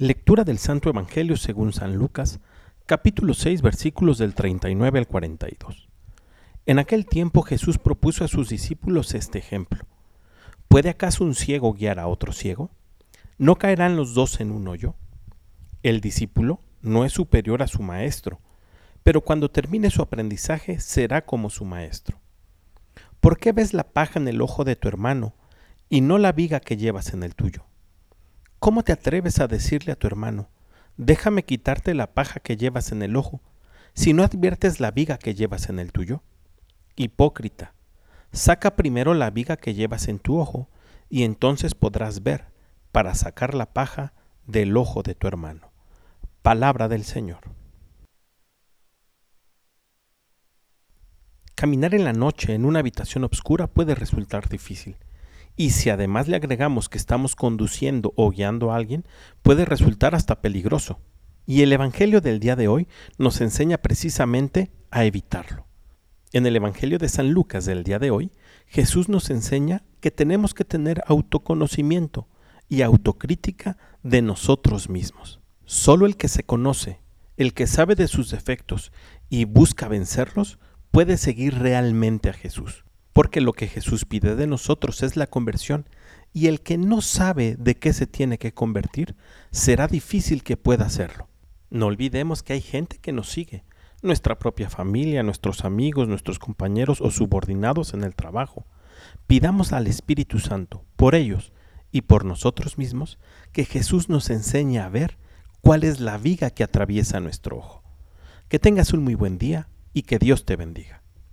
Lectura del Santo Evangelio según San Lucas, capítulo 6, versículos del 39 al 42. En aquel tiempo Jesús propuso a sus discípulos este ejemplo. ¿Puede acaso un ciego guiar a otro ciego? ¿No caerán los dos en un hoyo? El discípulo no es superior a su maestro, pero cuando termine su aprendizaje será como su maestro. ¿Por qué ves la paja en el ojo de tu hermano y no la viga que llevas en el tuyo? ¿Cómo te atreves a decirle a tu hermano, déjame quitarte la paja que llevas en el ojo, si no adviertes la viga que llevas en el tuyo? Hipócrita, saca primero la viga que llevas en tu ojo, y entonces podrás ver, para sacar la paja del ojo de tu hermano. Palabra del Señor. Caminar en la noche en una habitación oscura puede resultar difícil y si además le agregamos que estamos conduciendo o guiando a alguien, puede resultar hasta peligroso. Y el Evangelio del día de hoy nos enseña precisamente a evitarlo. En el Evangelio de San Lucas del día de hoy, Jesús nos enseña que tenemos que tener autoconocimiento y autocrítica de nosotros mismos. Solo el que se conoce, el que sabe de sus defectos y busca vencerlos, puede seguir realmente a Jesús porque lo que Jesús pide de nosotros es la conversión, y el que no sabe de qué se tiene que convertir, será difícil que pueda hacerlo. No olvidemos que hay gente que nos sigue, nuestra propia familia, nuestros amigos, nuestros compañeros o subordinados en el trabajo. Pidamos al Espíritu Santo, por ellos y por nosotros mismos, que Jesús nos enseñe a ver cuál es la viga que atraviesa nuestro ojo. Que tengas un muy buen día y que Dios te bendiga.